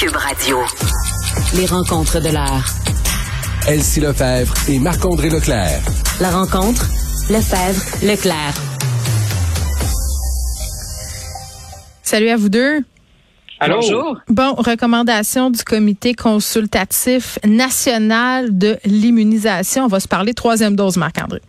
Cube Radio. Les rencontres de l'art. Elsie Lefebvre et Marc-André Leclerc. La rencontre, Lefebvre, Leclerc. Salut à vous deux. Bonjour. Bon, recommandation du comité consultatif national de l'immunisation. On va se parler troisième dose, Marc-André.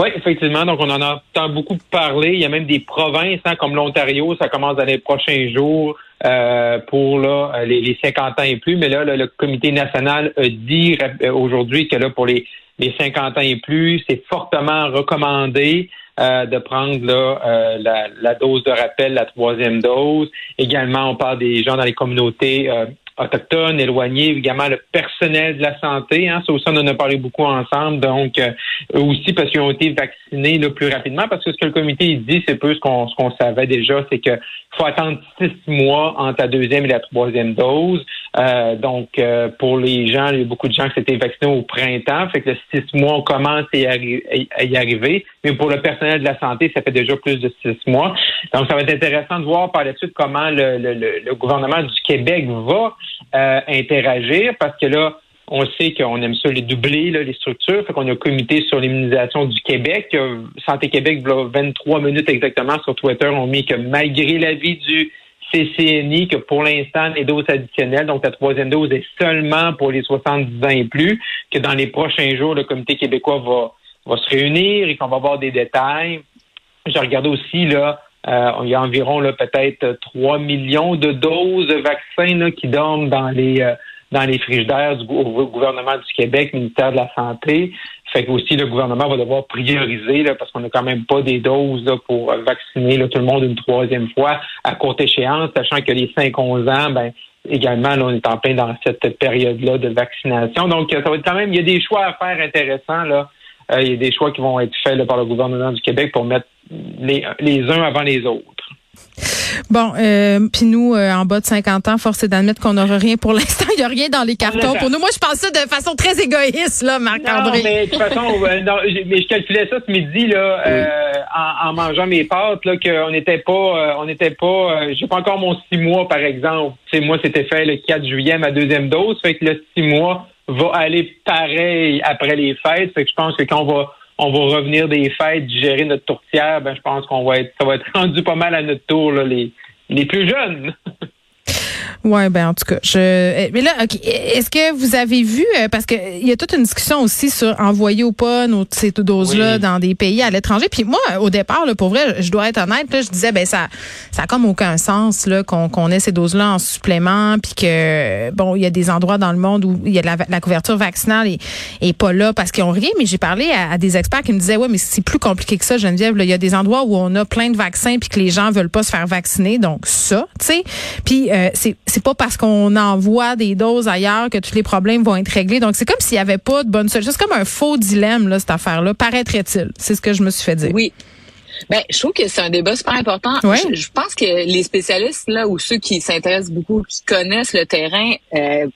Oui, effectivement. Donc, on en entend beaucoup parler. Il y a même des provinces hein, comme l'Ontario, ça commence dans les prochains jours euh, pour là, les, les, 50 ans et plus. Mais là, le comité national a dit euh, aujourd'hui que là, pour les, les 50 ans et plus, c'est fortement recommandé. Euh, de prendre là, euh, la, la, dose de rappel, la troisième dose. Également, on parle des gens dans les communautés euh, autochtones, éloignés, également le personnel de la santé. Hein, ça aussi, on en a parlé beaucoup ensemble. Donc, eux aussi, parce qu'ils ont été vaccinés le plus rapidement, parce que ce que le comité dit, c'est peu ce qu'on ce qu'on savait déjà, c'est qu'il faut attendre six mois entre la deuxième et la troisième dose. Euh, donc, euh, pour les gens, il y a beaucoup de gens qui s'étaient vaccinés au printemps, fait que le six mois, on commence à y, arriver. Mais pour le personnel de la santé, ça fait déjà plus de six mois. Donc, ça va être intéressant de voir par la suite comment le, le, le gouvernement du Québec va euh, interagir, parce que là, on sait qu'on aime ça les doubler, là, les structures. Fait qu'on a un comité sur l'immunisation du Québec. Santé Québec, 23 minutes exactement sur Twitter, ont mis que malgré l'avis du CCNI que pour l'instant, les doses additionnelles, donc la troisième dose est seulement pour les 70 ans et plus, que dans les prochains jours, le comité québécois va, va se réunir et qu'on va avoir des détails. J'ai regardé aussi, là, euh, il y a environ peut-être 3 millions de doses de vaccins là, qui dorment dans les euh, dans les frigidaires du gouvernement du Québec, ministère de la Santé. Fait que aussi le gouvernement va devoir prioriser là, parce qu'on n'a quand même pas des doses là, pour vacciner là, tout le monde une troisième fois à courte échéance, sachant que les 5-11 ans, ben également, là, on est en plein dans cette période-là de vaccination. Donc, ça va être quand même, il y a des choix à faire intéressants. Là. Euh, il y a des choix qui vont être faits par le gouvernement du Québec pour mettre les, les uns avant les autres. Bon, euh, puis nous, euh, en bas de 50 ans, force est d'admettre qu'on n'aura rien pour l'instant. Il n'y a rien dans les cartons. Pour nous, moi, je pense ça de façon très égoïste, là, Marc-André. mais de toute façon, euh, mais je calculais ça ce midi, là, euh, en, mangeant mes pâtes, là, qu'on n'était pas, on n'était pas, j'ai pas encore mon six mois, par exemple. sais, moi, c'était fait le 4 juillet, ma deuxième dose. Fait que le six mois va aller pareil après les fêtes. Fait que je pense que quand on va on va revenir des fêtes, digérer notre tourtière, ben je pense qu'on va être, ça va être rendu pas mal à notre tour, là, les, les plus jeunes. Ouais, ben en tout cas, je. Eh, mais là, est-ce que vous avez vu euh, parce que il y a toute une discussion aussi sur envoyer ou pas nos, ces doses-là dans des pays à l'étranger. Puis moi, au départ, là, pour vrai, je dois être honnête, là, je disais ben ça, ça a comme aucun sens là qu'on qu'on ait ces doses-là en supplément, puis que bon, il y a des endroits dans le monde où il y a la, la couverture vaccinale et, et pas là parce qu'ils ont rien. Mais j'ai parlé à, des experts qui me disaient ouais, mais c'est plus compliqué que ça, Geneviève. Il y a des endroits où on a plein de vaccins puis que les gens veulent pas se faire vacciner, donc ça, tu sais. Puis euh, c'est c'est pas parce qu'on envoie des doses ailleurs que tous les problèmes vont être réglés. Donc, c'est comme s'il n'y avait pas de bonne solution. C'est comme un faux dilemme, là, cette affaire-là, paraîtrait-il? C'est ce que je me suis fait dire. Oui. Ben, je trouve que c'est un débat super important. Je, pense que les spécialistes là ou ceux qui s'intéressent beaucoup, qui connaissent le terrain, euh,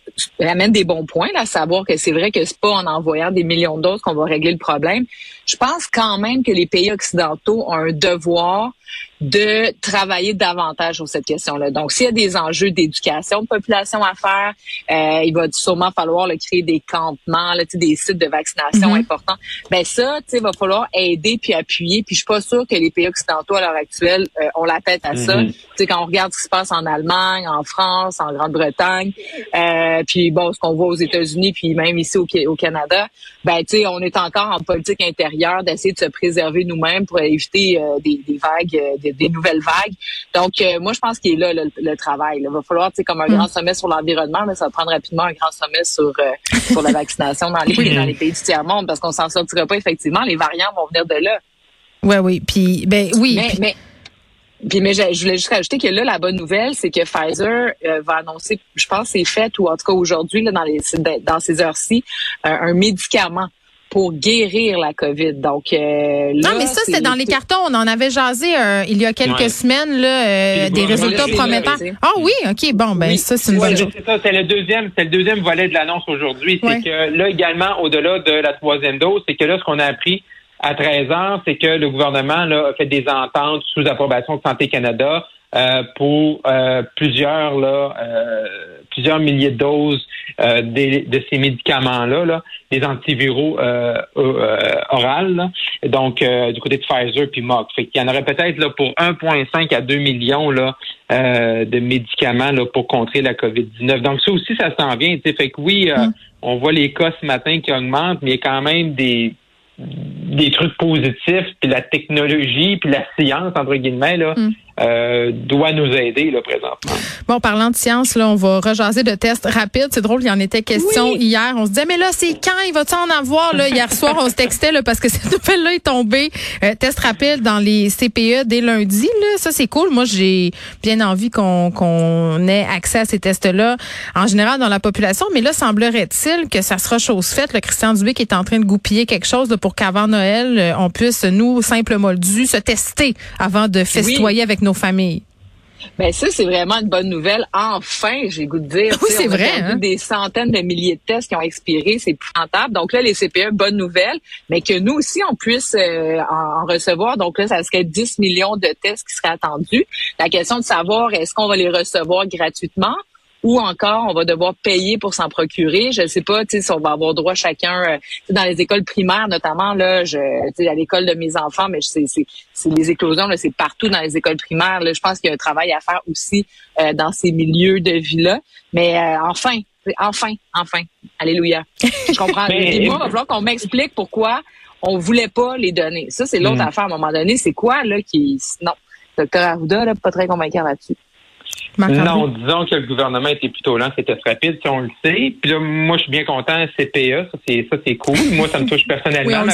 amènent des bons points, là, à savoir que c'est vrai que c'est pas en envoyant des millions de doses qu'on va régler le problème. Je pense quand même que les pays occidentaux ont un devoir de travailler davantage sur cette question-là. Donc, s'il y a des enjeux d'éducation de population à faire, euh, il va sûrement falloir le créer des campements, là, des sites de vaccination mhm. importants. Ben ça, il va falloir aider puis appuyer. Puis je suis pas sûre que les pays occidentaux à l'heure actuelle euh, ont la tête à ça. Mhm. Tu sais, quand on regarde ce qui se passe en Allemagne, en France, en Grande-Bretagne, euh, puis bon, ce qu'on voit aux États-Unis, puis même ici au, au Canada, ben tu sais, on est encore en politique intérieure d'essayer de se préserver nous-mêmes pour éviter euh, des, des, vagues, des, des, nouvelles vagues. Donc, euh, moi, je pense qu'il est là le, travail. Il va falloir, tu sais, comme un grand mm. sommet sur l'environnement, mais ça va prendre rapidement un grand sommet sur sur la vaccination dans les dans les pays du tiers monde, parce qu'on s'en sortira pas effectivement. Les variants vont venir de là. Ouais, oui. Puis, ben oui. Mais, puis, mais je, voulais juste rajouter que là, la bonne nouvelle, c'est que Pfizer va annoncer, je pense, c'est fait ou en tout cas aujourd'hui, là, dans les dans ces heures-ci, un médicament pour guérir la COVID. Donc euh, là, Non, mais ça c'était dans les cartons, on en avait jasé euh, il y a quelques semaines là euh, des résultats prometteurs. Ah oui, OK, bon ben ça c'est une bonne chose. C'est ça, c'est le deuxième, c'est le deuxième volet de l'annonce aujourd'hui, c'est que là également au-delà de la troisième dose, c'est que là ce qu'on a appris à 13 ans, c'est que le gouvernement là, a fait des ententes sous approbation de Santé Canada pour plusieurs là, plusieurs milliers de doses de ces médicaments-là, là, des antiviraux orales, donc du côté de Pfizer puis Merck. Fait qu'il y en aurait peut-être là pour 1,5 à 2 millions là de médicaments là pour contrer la COVID-19. Donc ça aussi, ça s'en vient. Fait que oui, mm. on voit les cas ce matin qui augmentent, mais il y a quand même des des trucs positifs, puis la technologie, puis la science, entre guillemets, là, mm. Euh, doit nous aider là présentement. Bon, parlant de science, là, on va rejaser de tests rapides. C'est drôle, il y en était question hier. On se disait, mais là, c'est quand? Il va-tu en avoir là? Hier soir, on se textait là, parce que cette nouvelle-là est tombée. Euh, test rapide dans les CPE dès lundi. Là, ça c'est cool. Moi, j'ai bien envie qu'on qu'on ait accès à ces tests-là en général dans la population. Mais là, semblerait-il que ça sera chose faite. Le Christian Dubé qui est en train de goupiller quelque chose pour qu'avant Noël, euh, on puisse nous, simples moldus, se tester avant de festoyer avec nos familles. Ben ça, c'est vraiment une bonne nouvelle. Enfin, j'ai goût de dire. Oui, c'est vrai. Hein? Des centaines de milliers de tests qui ont expiré, c'est rentable. Donc là, les CPE, bonne nouvelle, mais que nous aussi, on puisse euh, en, recevoir. Donc là, ça serait 10 millions de tests qui seraient attendus. La question de savoir, est-ce qu'on va les recevoir gratuitement? Ou encore on va devoir payer pour s'en procurer. Je ne sais pas si on va avoir droit chacun euh, dans les écoles primaires notamment là, je à l'école de mes enfants, mais c'est les éclosions là, c'est partout dans les écoles primaires. Là, je pense qu'il y a un travail à faire aussi euh, dans ces milieux de vie là. Mais euh, enfin, enfin, enfin, alléluia. Je comprends. Et moi, il va falloir qu'on m'explique pourquoi on voulait pas les donner. Ça, c'est l'autre mm. affaire à un moment donné. C'est quoi là qui non, docteur Arruda là, pas très convaincant là-dessus. Non, disons que le gouvernement était plutôt lent, c'était rapide, si on le sait. Puis là, moi, je suis bien content, CPE, ça c'est ça c'est cool. Moi, ça me touche personnellement.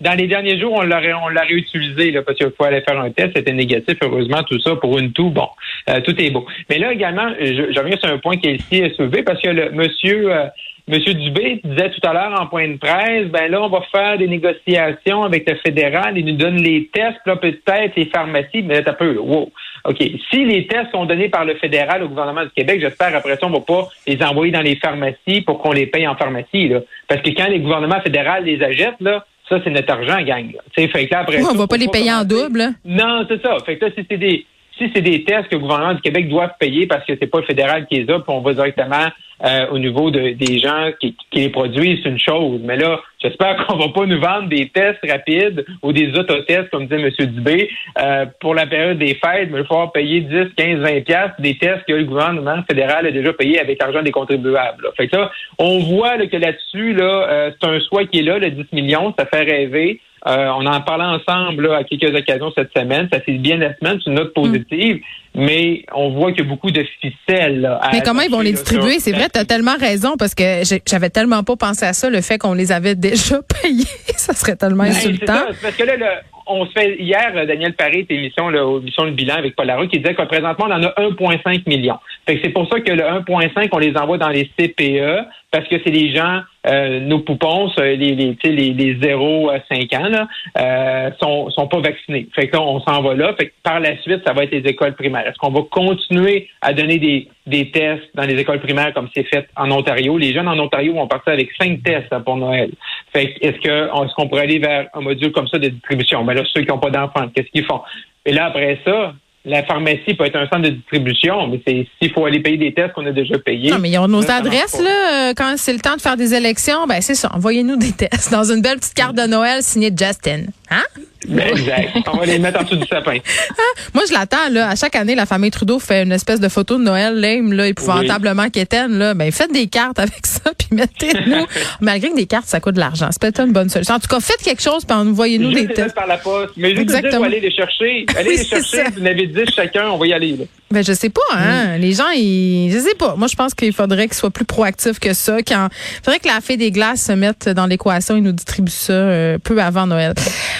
dans les derniers jours, on l'a on l'a réutilisé là, parce qu'il faut aller faire un test, c'était négatif. Heureusement, tout ça pour une toux, bon, euh, tout est beau. Mais là également, je, je reviens sur un point qui est ici soulevé parce que le monsieur euh, Monsieur Dubé disait tout à l'heure en point de presse, ben là, on va faire des négociations avec le fédéral, il nous donne les tests, là, peut-être les pharmacies, mais là, un peu, wow. OK. Si les tests sont donnés par le fédéral au gouvernement du Québec, j'espère après ça, on va pas les envoyer dans les pharmacies pour qu'on les paye en pharmacie, là. Parce que quand les gouvernements fédéraux les achètent, là, ça, c'est notre argent, gang. Fait que là, après on va pas les payer en double. Non, c'est ça. Fait que là, si c'est des si c'est des tests que le gouvernement du Québec doit payer parce que c'est pas le fédéral qui les a, puis on va directement euh, au niveau de, des gens qui, qui, les produisent, c'est une chose. Mais là, j'espère qu'on va pas nous vendre des tests rapides ou des autotests, comme disait M. Dubé, euh, pour la période des fêtes, mais il va falloir payer 10, 15, 20 piastres des tests que le gouvernement fédéral a déjà payé avec l'argent des contribuables. Fait que ça, on voit que là-dessus, là, euh, c'est un choix qui est là, le 10 millions, ça fait rêver. Euh, on en parlait ensemble à quelques occasions cette semaine. Ça fait bien la semaine, c'est une note positive, mais on voit qu'il y a beaucoup de ficelles. mais comment ils vont les distribuer? C'est vrai, tu as tellement raison, parce que j'avais tellement pas pensé à ça, le fait qu'on les avait déjà payés. ça serait tellement ben, insultant. parce que là, on se fait hier, Daniel Paré, émission, là, émission Le Bilan avec Paul Larue, qui disait que présentement, on en a 1,5 million. Fait c'est pour ça que le 1,5, on les envoie dans les CPE, parce que c'est les gens, euh, nos poupons, les, les, les, les 0 à 5 ans, là, euh, sont, sont pas vaccinés. Fait que on s'en va là. Que par la suite, ça va être les écoles primaires. Est-ce qu'on va continuer à donner des, des tests dans les écoles primaires comme c'est fait en Ontario? Les jeunes en Ontario vont partir avec cinq tests hein, pour Noël. Fait que est-ce que est-ce qu'on pourrait aller vers un module comme ça de distribution? Mais ben là, ceux qui n'ont pas d'enfants, qu'est-ce qu'ils font? Et là, après ça, la pharmacie peut être un centre de distribution, mais c'est s'il faut aller payer des tests qu'on a déjà payés. Non, mais ils ont nos adresses, là, euh, quand c'est le temps de faire des élections, ben c'est ça, envoyez-nous des tests dans une belle petite carte de Noël signée Justin. Hein? Ben, exact. On va les mettre en dessous du sapin. Ah, moi, je l'attends, là. À chaque année, la famille Trudeau fait une espèce de photo de Noël lame, là, épouvantablement oui. quétaine, là. Ben, faites des cartes avec ça, puis mettez-nous. Malgré que des cartes, ça coûte de l'argent. C'est peut-être une bonne solution. En tout cas, faites quelque chose, puis envoyez-nous des tests. par la poste. Mais juste Exactement. aller les chercher. Allez les chercher. Vous en avez 10 chacun, on va y aller, là. Ben, je sais pas, hein. Mm. Les gens, ils, je sais pas. Moi, je pense qu'il faudrait qu'ils soient plus proactifs que ça. Quand, il faudrait que la fée des glaces se mette dans l'équation et nous distribue ça euh, peu avant Noël.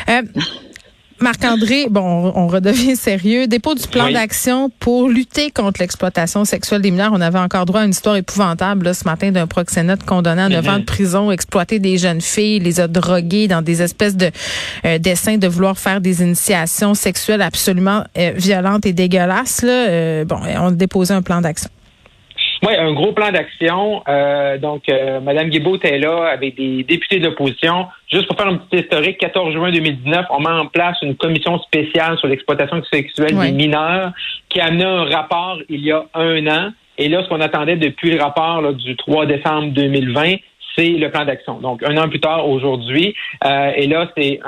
Euh, Marc-André, bon, on redevient sérieux. Dépôt du plan d'action pour lutter contre l'exploitation sexuelle des mineurs. On avait encore droit à une histoire épouvantable là, ce matin d'un proxénète condamné à 9 ans de prison, exploiter des jeunes filles, les a droguées dans des espèces de euh, dessins de vouloir faire des initiations sexuelles absolument euh, violentes et dégueulasses. Là. Euh, bon, on a déposé un plan d'action. Oui, un gros plan d'action. Euh, donc, euh, Mme Guibault est là avec des députés de l'opposition. Juste pour faire un petit historique, 14 juin 2019, on met en place une commission spéciale sur l'exploitation sexuelle des mineurs qui a amené un rapport il y a un an. Et là, ce qu'on attendait depuis le rapport du 3 décembre 2020, c'est le plan d'action. Donc, un an plus tard, aujourd'hui, euh, et là, c'est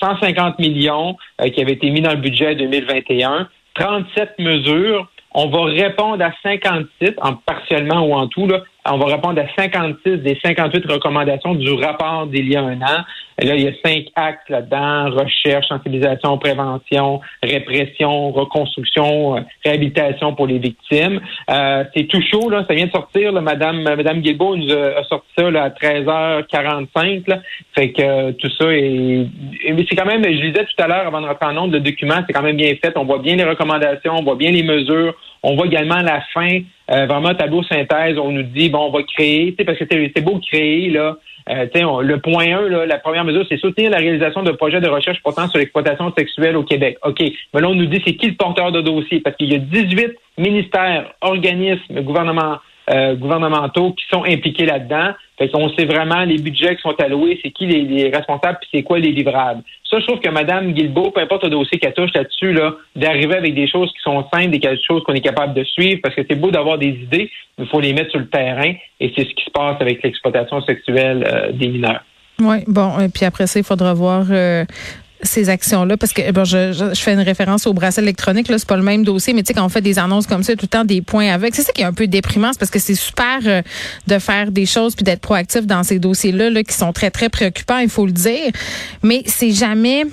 150 millions euh, qui avaient été mis dans le budget 2021, 37 mesures. On va répondre à 56, en partiellement ou en tout, là, on va répondre à 56 des 58 recommandations du rapport d'il y a un an. là, il y a cinq axes là-dedans, recherche, sensibilisation, prévention, répression, reconstruction, euh, réhabilitation pour les victimes. Euh, c'est tout chaud, là, ça vient de sortir. Là, Madame, Madame nous a, sorti ça là, à 13h45. Là. Fait que euh, tout ça est... C'est quand même, je disais tout à l'heure avant de rentrer en nombre, de documents, c'est quand même bien fait. On voit bien les recommandations, on voit bien les mesures, on voit également la fin euh, vraiment tableau synthèse. On nous dit bon, on va créer, parce que c'est beau créer là. Euh, le point 1, là, la première mesure, c'est soutenir la réalisation de projets de recherche portant sur l'exploitation sexuelle au Québec. OK. Mais là, on nous dit c'est qui le porteur de dossier? Parce qu'il y a 18 ministères, organismes, gouvernements, euh, gouvernementaux qui sont impliqués là-dedans. Fait qu'on sait vraiment les budgets qui sont alloués, c'est qui les, responsables, puis c'est quoi les livrables. Ça, je trouve que Mme Guilbeault, peu importe le dossier qu'elle touche là-dessus, là, d'arriver avec des choses qui sont simples, des choses qu'on est capable de suivre, parce que c'est beau d'avoir des idées, mais il faut les mettre sur le terrain, et c'est ce qui se passe avec l'exploitation sexuelle euh, des mineurs. Oui, bon, et puis après ça, il faudra voir euh, ces actions-là, parce que bon, je, je, fais une référence au bracelet électronique, là, c'est pas le même dossier, mais tu sais, quand on fait des annonces comme ça, tout le temps des points avec. C'est ça qui est un peu déprimant, c'est parce que c'est super euh, de faire des choses puis d'être proactif dans ces dossiers-là, là, qui sont très, très préoccupants, il faut le dire. Mais c'est jamais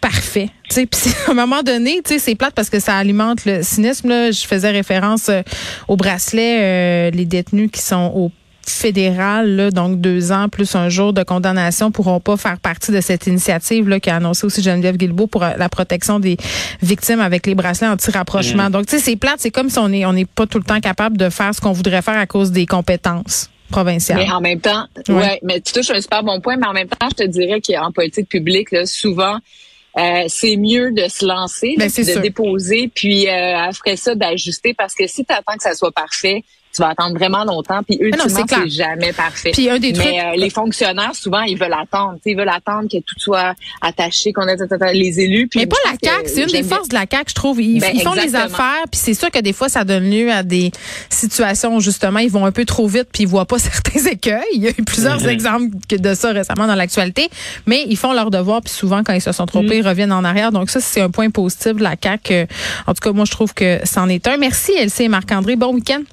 parfait. Tu sais, à un moment donné, tu sais, c'est plate parce que ça alimente le cynisme. Là. Je faisais référence euh, au bracelet, euh, les détenus qui sont au fédéral, donc deux ans plus un jour de condamnation, pourront pas faire partie de cette initiative là, qui a annoncé aussi Geneviève Guilbeault pour euh, la protection des victimes avec les bracelets anti-rapprochement. Mm. Donc, tu sais, c'est plate, c'est comme si on est on n'est pas tout le temps capable de faire ce qu'on voudrait faire à cause des compétences. Provinciales. Mais en même temps, ouais. mais tu touches un super bon point, mais en même temps, je te dirais qu'en politique publique, là, souvent, euh, c'est mieux de se lancer, ben, de déposer, puis euh, après ça d'ajuster, parce que si tu attends que ça soit parfait, tu vas attendre vraiment longtemps. Puis ultimement, c'est jamais parfait. Puis un des trucs... Mais euh, les fonctionnaires, souvent, ils veulent attendre. ils veulent attendre que tout soit attaché, qu'on ait les élus. Puis mais pas la CAQ. C'est une des forces de la CAQ, je trouve. Ils, ben, font les affaires. Puis c'est sûr que des fois, ça donne lieu à des situations où, justement, ils vont un peu trop vite puis ils voient pas certains écueils. Il y a eu plusieurs mhm. exemples de ça récemment dans l'actualité. Mais ils font leur devoir. Puis souvent, quand ils se sont trompés, ils reviennent en arrière. Donc ça, c'est un point positif de la CAQ. En tout cas, moi, je trouve que c'en est un. Merci, Elsie et Marc-André. Bon week-end.